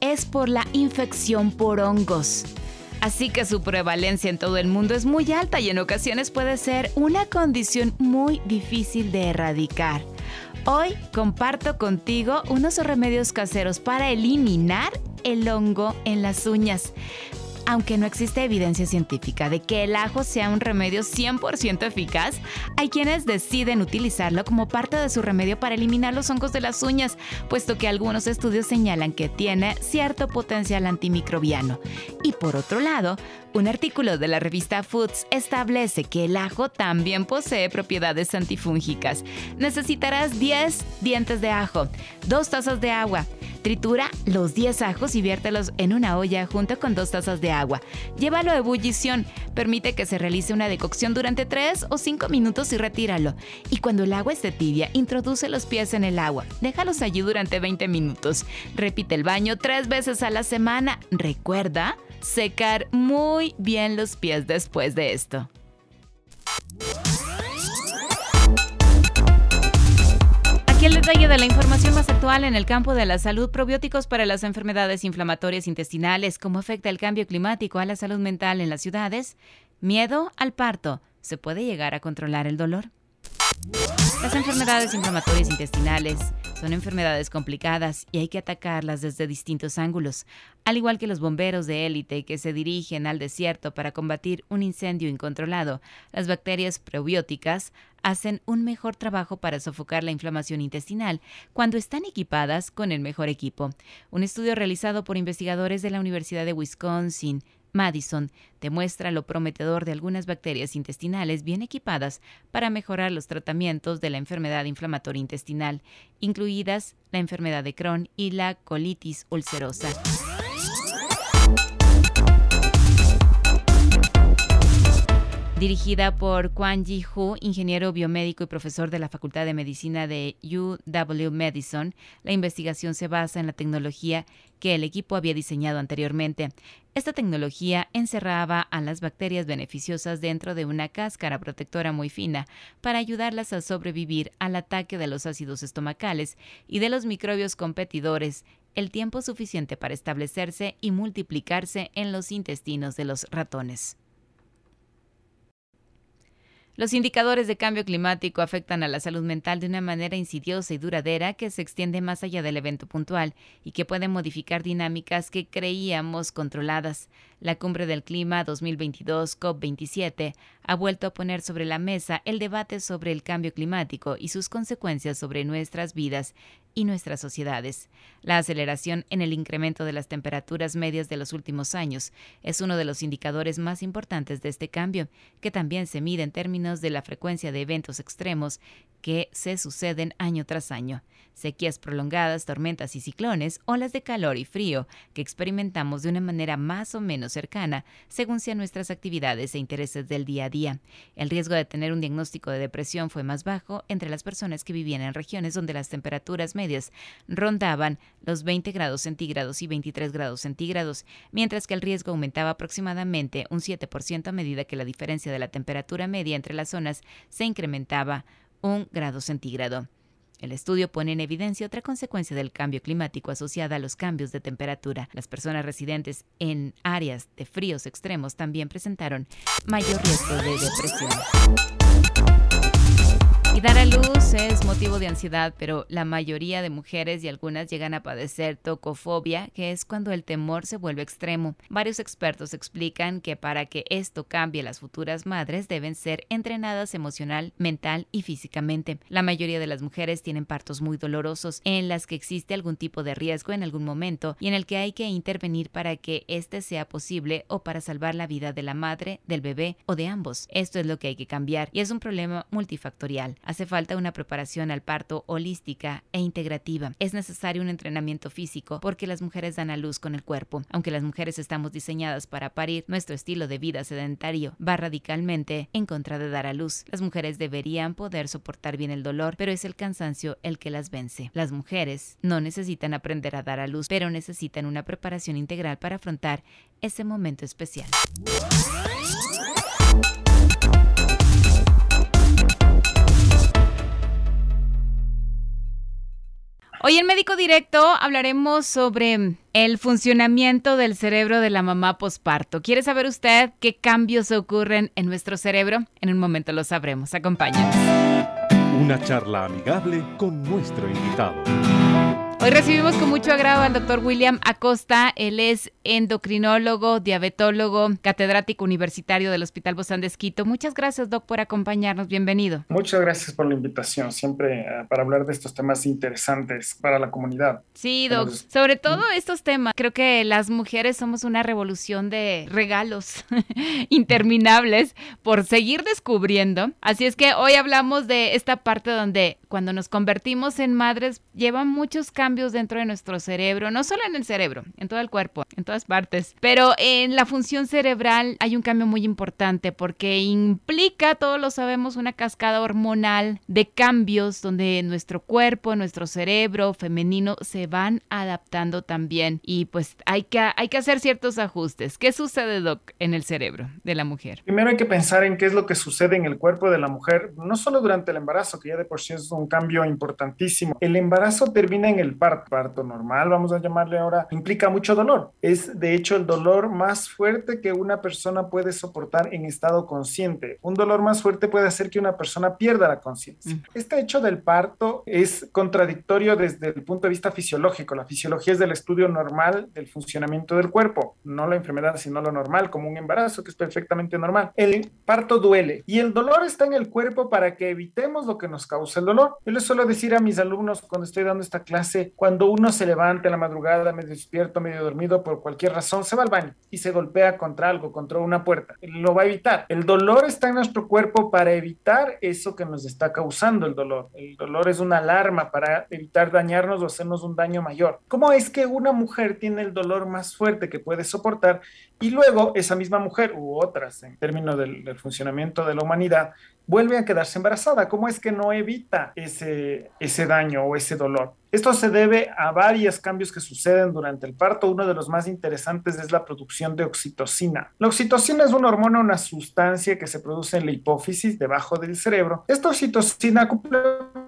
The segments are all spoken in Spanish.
es por la infección por hongos. Así que su prevalencia en todo el mundo es muy alta y en ocasiones puede ser una condición muy difícil de erradicar. Hoy comparto contigo unos remedios caseros para eliminar el hongo en las uñas aunque no existe evidencia científica de que el ajo sea un remedio 100% eficaz, hay quienes deciden utilizarlo como parte de su remedio para eliminar los hongos de las uñas, puesto que algunos estudios señalan que tiene cierto potencial antimicrobiano. Y por otro lado, un artículo de la revista Foods establece que el ajo también posee propiedades antifúngicas. Necesitarás 10 dientes de ajo, 2 tazas de agua, Tritura los 10 ajos y viértelos en una olla junto con 2 tazas de agua. Llévalo a ebullición. Permite que se realice una decocción durante 3 o 5 minutos y retíralo. Y cuando el agua esté tibia, introduce los pies en el agua. Déjalos allí durante 20 minutos. Repite el baño 3 veces a la semana. Recuerda secar muy bien los pies después de esto. El detalle de la información más actual en el campo de la salud, probióticos para las enfermedades inflamatorias intestinales, cómo afecta el cambio climático a la salud mental en las ciudades, miedo al parto, ¿se puede llegar a controlar el dolor? Las enfermedades inflamatorias intestinales son enfermedades complicadas y hay que atacarlas desde distintos ángulos, al igual que los bomberos de élite que se dirigen al desierto para combatir un incendio incontrolado. Las bacterias probióticas hacen un mejor trabajo para sofocar la inflamación intestinal cuando están equipadas con el mejor equipo. Un estudio realizado por investigadores de la Universidad de Wisconsin Madison demuestra lo prometedor de algunas bacterias intestinales bien equipadas para mejorar los tratamientos de la enfermedad inflamatoria intestinal, incluidas la enfermedad de Crohn y la colitis ulcerosa. Dirigida por Quan Ji Hu, ingeniero biomédico y profesor de la Facultad de Medicina de UW Medicine. La investigación se basa en la tecnología que el equipo había diseñado anteriormente. Esta tecnología encerraba a las bacterias beneficiosas dentro de una cáscara protectora muy fina para ayudarlas a sobrevivir al ataque de los ácidos estomacales y de los microbios competidores el tiempo suficiente para establecerse y multiplicarse en los intestinos de los ratones. Los indicadores de cambio climático afectan a la salud mental de una manera insidiosa y duradera que se extiende más allá del evento puntual y que puede modificar dinámicas que creíamos controladas. La Cumbre del Clima 2022 COP27 ha vuelto a poner sobre la mesa el debate sobre el cambio climático y sus consecuencias sobre nuestras vidas y nuestras sociedades. La aceleración en el incremento de las temperaturas medias de los últimos años es uno de los indicadores más importantes de este cambio, que también se mide en términos de la frecuencia de eventos extremos que se suceden año tras año. Sequías prolongadas, tormentas y ciclones, olas de calor y frío que experimentamos de una manera más o menos cercana según sean nuestras actividades e intereses del día a día. El riesgo de tener un diagnóstico de depresión fue más bajo entre las personas que vivían en regiones donde las temperaturas medias rondaban los 20 grados centígrados y 23 grados centígrados, mientras que el riesgo aumentaba aproximadamente un 7% a medida que la diferencia de la temperatura media entre las zonas se incrementaba un grado centígrado. El estudio pone en evidencia otra consecuencia del cambio climático asociada a los cambios de temperatura. Las personas residentes en áreas de fríos extremos también presentaron mayor riesgo de depresión. Y dar a luz es motivo de ansiedad, pero la mayoría de mujeres y algunas llegan a padecer tocofobia, que es cuando el temor se vuelve extremo. Varios expertos explican que para que esto cambie, las futuras madres deben ser entrenadas emocional, mental y físicamente. La mayoría de las mujeres tienen partos muy dolorosos, en las que existe algún tipo de riesgo en algún momento y en el que hay que intervenir para que este sea posible o para salvar la vida de la madre, del bebé o de ambos. Esto es lo que hay que cambiar y es un problema multifactorial. Hace falta una preparación al parto holística e integrativa. Es necesario un entrenamiento físico porque las mujeres dan a luz con el cuerpo. Aunque las mujeres estamos diseñadas para parir, nuestro estilo de vida sedentario va radicalmente en contra de dar a luz. Las mujeres deberían poder soportar bien el dolor, pero es el cansancio el que las vence. Las mujeres no necesitan aprender a dar a luz, pero necesitan una preparación integral para afrontar ese momento especial. Hoy en Médico Directo hablaremos sobre el funcionamiento del cerebro de la mamá posparto. ¿Quiere saber usted qué cambios ocurren en nuestro cerebro? En un momento lo sabremos. Acompáñanos. Una charla amigable con nuestro invitado. Hoy recibimos con mucho agrado al doctor William Acosta. Él es endocrinólogo, diabetólogo, catedrático universitario del Hospital Bozán de Esquito. Muchas gracias, doc, por acompañarnos. Bienvenido. Muchas gracias por la invitación, siempre eh, para hablar de estos temas interesantes para la comunidad. Sí, doc. Sobre todo estos temas. Creo que las mujeres somos una revolución de regalos interminables por seguir descubriendo. Así es que hoy hablamos de esta parte donde cuando nos convertimos en madres llevan muchos cambios dentro de nuestro cerebro, no solo en el cerebro, en todo el cuerpo, en partes. Pero en la función cerebral hay un cambio muy importante porque implica, todos lo sabemos, una cascada hormonal de cambios donde nuestro cuerpo, nuestro cerebro femenino se van adaptando también y pues hay que, hay que hacer ciertos ajustes. ¿Qué sucede, Doc, en el cerebro de la mujer? Primero hay que pensar en qué es lo que sucede en el cuerpo de la mujer, no solo durante el embarazo, que ya de por sí es un cambio importantísimo. El embarazo termina en el parto, parto normal, vamos a llamarle ahora, implica mucho dolor. Es de hecho el dolor más fuerte que una persona puede soportar en estado consciente. Un dolor más fuerte puede hacer que una persona pierda la conciencia. Mm. Este hecho del parto es contradictorio desde el punto de vista fisiológico. La fisiología es del estudio normal del funcionamiento del cuerpo, no la enfermedad, sino lo normal, como un embarazo, que es perfectamente normal. El parto duele y el dolor está en el cuerpo para que evitemos lo que nos causa el dolor. Yo les suelo decir a mis alumnos cuando estoy dando esta clase, cuando uno se levanta en la madrugada, medio despierto, medio dormido, por cualquier razón, se va al baño y se golpea contra algo, contra una puerta. Lo va a evitar. El dolor está en nuestro cuerpo para evitar eso que nos está causando el dolor. El dolor es una alarma para evitar dañarnos o hacernos un daño mayor. ¿Cómo es que una mujer tiene el dolor más fuerte que puede soportar y luego esa misma mujer u otras en términos del, del funcionamiento de la humanidad vuelve a quedarse embarazada? ¿Cómo es que no evita ese, ese daño o ese dolor? Esto se debe a varios cambios que suceden durante el parto. Uno de los más interesantes es la producción de oxitocina. La oxitocina es una hormona, una sustancia que se produce en la hipófisis debajo del cerebro. Esta oxitocina cumple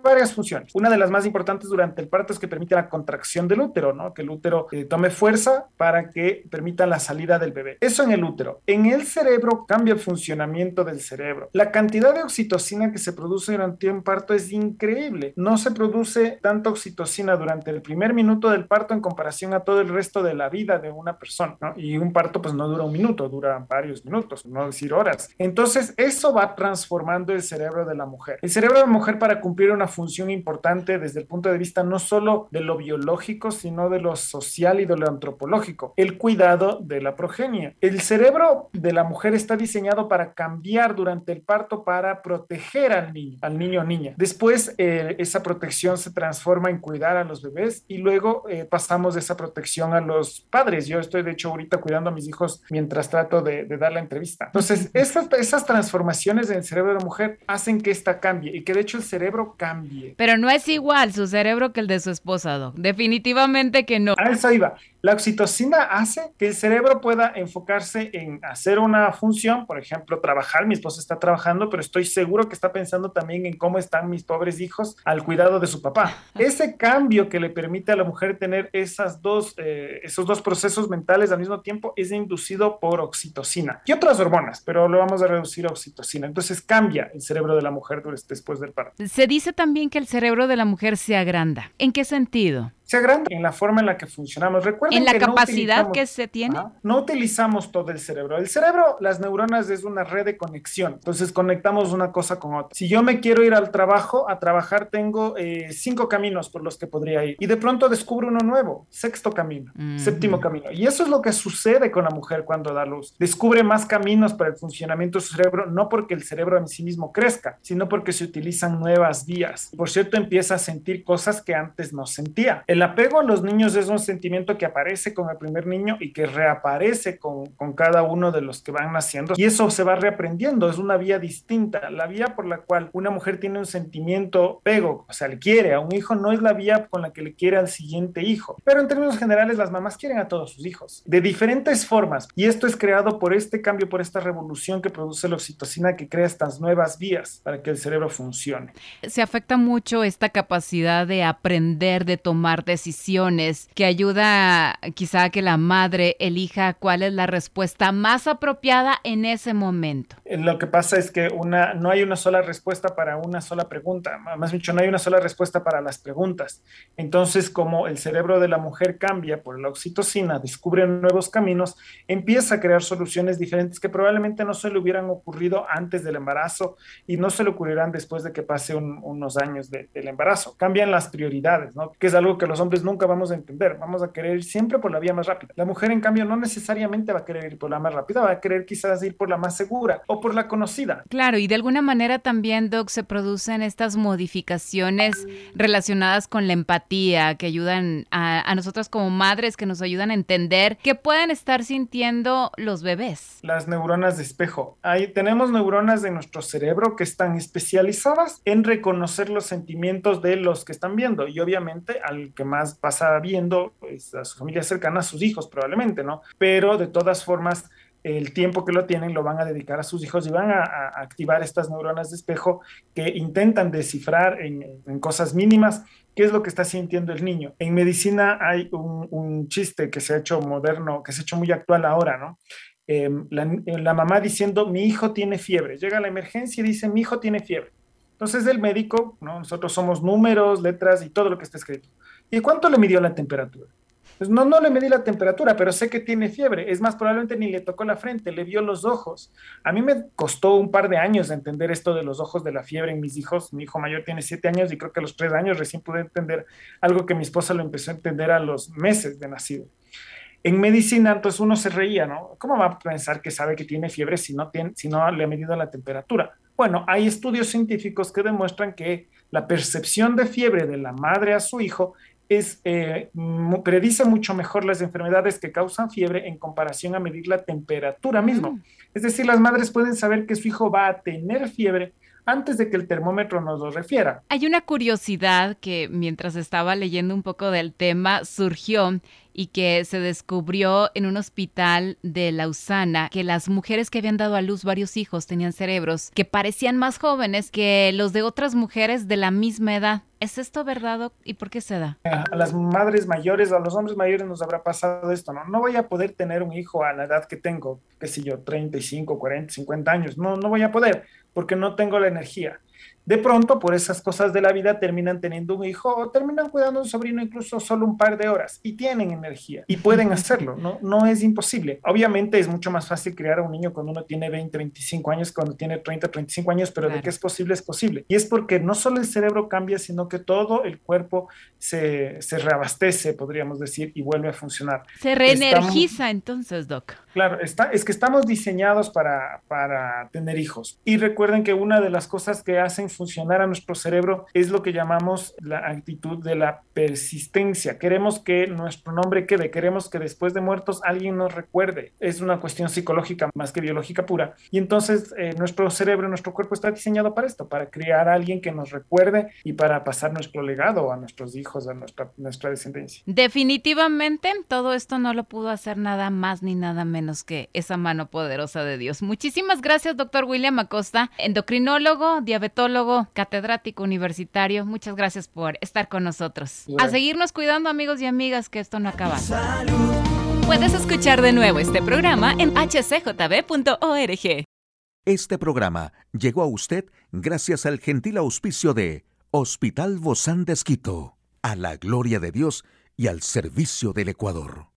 varias funciones. Una de las más importantes durante el parto es que permite la contracción del útero. Que el útero eh, tome fuerza para que permita la salida del bebé. Eso en el útero. En el cerebro cambia el funcionamiento del cerebro. La cantidad de oxitocina que se produce durante un parto es increíble. No se produce tanta oxitocina durante el primer minuto del parto en comparación a todo el resto de la vida de una persona, ¿no? Y un parto pues no dura un minuto, dura varios minutos, no decir horas. Entonces eso va transformando el cerebro de la mujer. El cerebro de la mujer para cumplir una función importante desde el punto de vista no solo de lo biológico, sino de lo social y de lo antropológico, el cuidado de la progenie. El cerebro de la mujer está diseñado para cambiar durante el parto para proteger al niño, al niño o niña. Después eh, esa protección se transforma en cuidado a los bebés y luego eh, pasamos de esa protección a los padres. Yo estoy de hecho ahorita cuidando a mis hijos mientras trato de, dar la entrevista. Entonces, esas, esas transformaciones en el cerebro de la mujer hacen que esta cambie y que de hecho el cerebro cambie. Pero no es igual su cerebro que el de su esposa, Definitivamente que no. A eso iba. La oxitocina hace que el cerebro pueda enfocarse en hacer una función, por ejemplo, trabajar. Mi esposa está trabajando, pero estoy seguro que está pensando también en cómo están mis pobres hijos al cuidado de su papá. Ese cambio que le permite a la mujer tener esas dos, eh, esos dos procesos mentales al mismo tiempo es inducido por oxitocina y otras hormonas, pero lo vamos a reducir a oxitocina. Entonces cambia el cerebro de la mujer después del parto. Se dice también que el cerebro de la mujer se agranda. ¿En qué sentido? Se agranda en la forma en la que funcionamos. Recuerden en la que capacidad no que se tiene. no utilizamos todo el cerebro. El cerebro, las neuronas es una red de conexión. Entonces conectamos una cosa con otra. Si yo me quiero ir al trabajo, a trabajar tengo eh, cinco caminos por los que podría ir. Y de pronto descubro uno nuevo, sexto camino, séptimo camino. Y eso es lo que sucede con la mujer cuando da luz. Descubre más caminos para el funcionamiento de su cerebro, no porque el cerebro en sí mismo crezca, sino porque se utilizan nuevas vías. Por cierto, empieza a sentir cosas que antes no sentía. El apego a los niños es un sentimiento que aparece con el primer niño y que reaparece con, con cada uno de los que van naciendo. Y eso se va reaprendiendo, es una vía distinta. La vía por la cual una mujer tiene un sentimiento apego, o sea, le quiere a un hijo, no es la vía con la que le quiere al siguiente hijo. Pero en términos generales, las mamás quieren a todos sus hijos, de diferentes formas. Y esto es creado por este cambio, por esta revolución que produce la oxitocina, que crea estas nuevas vías para que el cerebro funcione. Se afecta mucho esta capacidad de aprender, de tomar decisiones, que ayuda quizá a que la madre elija cuál es la respuesta más apropiada en ese momento. Lo que pasa es que una, no hay una sola respuesta para una sola pregunta, más dicho, no hay una sola respuesta para las preguntas. Entonces, como el cerebro de la mujer cambia por la oxitocina, descubre nuevos caminos, empieza a crear soluciones diferentes que probablemente no se le hubieran ocurrido antes del embarazo y no se le ocurrirán después de que pase unos años del embarazo. Cambian las prioridades, ¿no? Que es algo que los hombres nunca vamos a entender. Vamos a querer ir siempre por la vía más rápida. La mujer, en cambio, no necesariamente va a querer ir por la más rápida, va a querer quizás ir por la más segura o por la conocida. Claro, y de alguna manera también, Doc, se producen estas modificaciones relacionadas con la empatía que ayudan a, a nosotros como madres, que nos ayudan a entender qué pueden estar sintiendo los bebés. Las neuronas de espejo. Ahí tenemos neuronas de nuestro cerebro que están especializadas en reconocer los sentimientos de los que están viendo y obviamente al que más pasa viendo es a su familia cercana, a sus hijos probablemente, ¿no? Pero de todas formas el tiempo que lo tienen lo van a dedicar a sus hijos y van a, a activar estas neuronas de espejo que intentan descifrar en, cosas mínimas qué es lo que está sintiendo el niño. En medicina hay un, chiste que se ha hecho moderno, que se ha hecho muy actual ahora, ¿no? Eh, la, mamá diciendo, mi hijo tiene fiebre. Llega la emergencia y dice, mi hijo tiene fiebre. Entonces el médico, ¿no? nosotros somos números, letras y todo lo que está escrito. ¿Y cuánto le midió la temperatura? Pues no, no le medí la temperatura, pero sé que tiene fiebre. Es más, probablemente ni le tocó la frente, le vio los ojos. A mí me costó un par de años entender esto de los ojos de la fiebre en mis hijos. Mi hijo mayor tiene siete años y creo que a los tres años recién pude entender algo que mi esposa lo empezó a entender a los meses de nacido. En medicina, entonces uno se reía, ¿no? ¿Cómo va a pensar que sabe que tiene fiebre si no, tiene, si no le ha medido la temperatura? Bueno, hay estudios científicos que demuestran que la percepción de fiebre de la madre a su hijo es, eh, predice mucho mejor las enfermedades que causan fiebre en comparación a medir la temperatura mismo. Mm. Es decir, las madres pueden saber que su hijo va a tener fiebre antes de que el termómetro nos lo refiera. Hay una curiosidad que mientras estaba leyendo un poco del tema surgió y que se descubrió en un hospital de Lausana que las mujeres que habían dado a luz varios hijos tenían cerebros que parecían más jóvenes que los de otras mujeres de la misma edad. ¿Es esto verdad y por qué se da? A las madres mayores, a los hombres mayores nos habrá pasado esto, ¿no? No voy a poder tener un hijo a la edad que tengo, qué sé yo, 35, 40, 50 años. No, no voy a poder porque no tengo la energía de pronto por esas cosas de la vida terminan teniendo un hijo o terminan cuidando a un sobrino incluso solo un par de horas y tienen energía y pueden hacerlo, no, no es imposible. Obviamente es mucho más fácil criar a un niño cuando uno tiene 20, 25 años, cuando tiene 30, 35 años, pero claro. de que es posible, es posible. Y es porque no solo el cerebro cambia, sino que todo el cuerpo se, se reabastece, podríamos decir, y vuelve a funcionar. Se reenergiza Estamos, entonces, Doc. Claro, es que estamos diseñados para, para tener hijos. Y recuerden que una de las cosas que hacen funcionar a nuestro cerebro es lo que llamamos la actitud de la persistencia. Queremos que nuestro nombre quede, queremos que después de muertos alguien nos recuerde. Es una cuestión psicológica más que biológica pura. Y entonces eh, nuestro cerebro, nuestro cuerpo está diseñado para esto, para crear a alguien que nos recuerde y para pasar nuestro legado a nuestros hijos, a nuestra, nuestra descendencia. Definitivamente todo esto no lo pudo hacer nada más ni nada menos que esa mano poderosa de Dios. Muchísimas gracias, doctor William Acosta, endocrinólogo, diabetólogo catedrático universitario. Muchas gracias por estar con nosotros. A seguirnos cuidando, amigos y amigas, que esto no acaba. Salud. Puedes escuchar de nuevo este programa en hcjb.org. Este programa llegó a usted gracias al gentil auspicio de Hospital Bozán de Esquito, a la gloria de Dios y al servicio del Ecuador.